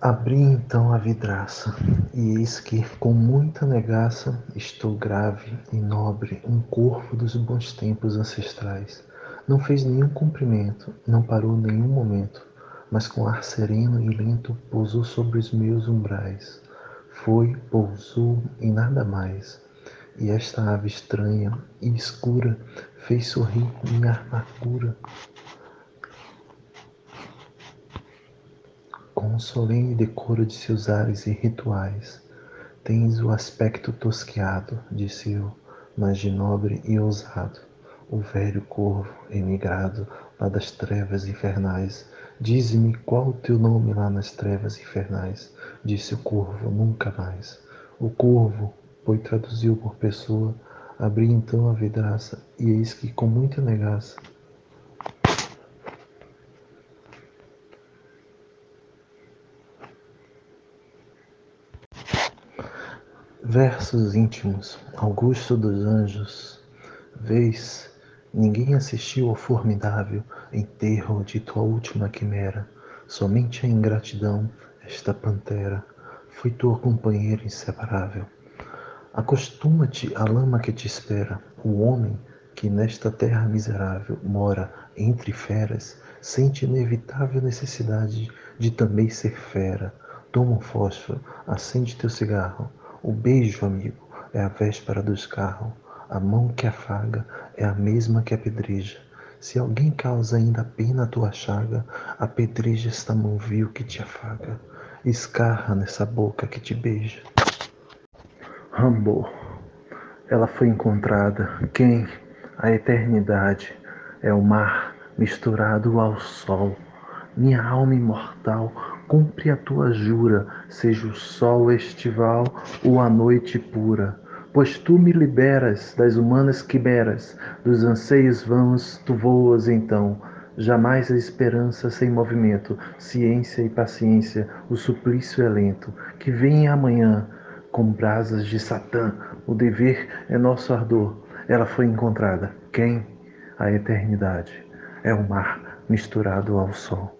Abri então a vidraça, e eis que, com muita negaça, estou grave e nobre, um corvo dos bons tempos ancestrais. Não fez nenhum cumprimento, não parou nenhum momento, mas com ar sereno e lento pousou sobre os meus umbrais. Foi, pousou e nada mais. E esta ave estranha e escura fez sorrir minha amargura. Com o solene decoro de seus ares e rituais, tens o aspecto tosqueado, disse eu, mas de nobre e ousado. O velho corvo emigrado lá das trevas infernais, dize-me qual o teu nome lá nas trevas infernais, disse o corvo, nunca mais. O corvo, pois traduziu por pessoa, abri então a vidraça, e eis que com muita negaça Versos íntimos, Augusto dos Anjos. Vês, ninguém assistiu ao formidável enterro de tua última quimera. Somente a ingratidão, esta pantera, foi tua companheira inseparável. Acostuma-te à lama que te espera, o homem que nesta terra miserável mora entre feras, sente inevitável necessidade de também ser fera. Toma um fósforo, acende teu cigarro o beijo, amigo, é a véspera do escarro. A mão que afaga é a mesma que apedreja. Se alguém causa ainda pena a tua chaga, apedreja esta mão vil que te afaga. Escarra nessa boca que te beija. Rambo, ela foi encontrada. Quem? A eternidade. É o mar misturado ao sol. Minha alma imortal cumpre a tua jura, seja o sol estival ou a noite pura. Pois tu me liberas das humanas quimeras, dos anseios vãos tu voas então. Jamais a esperança sem movimento, ciência e paciência, o suplício é lento. Que venha amanhã, com brasas de Satã, o dever é nosso ardor. Ela foi encontrada. Quem? A eternidade. É o mar misturado ao sol.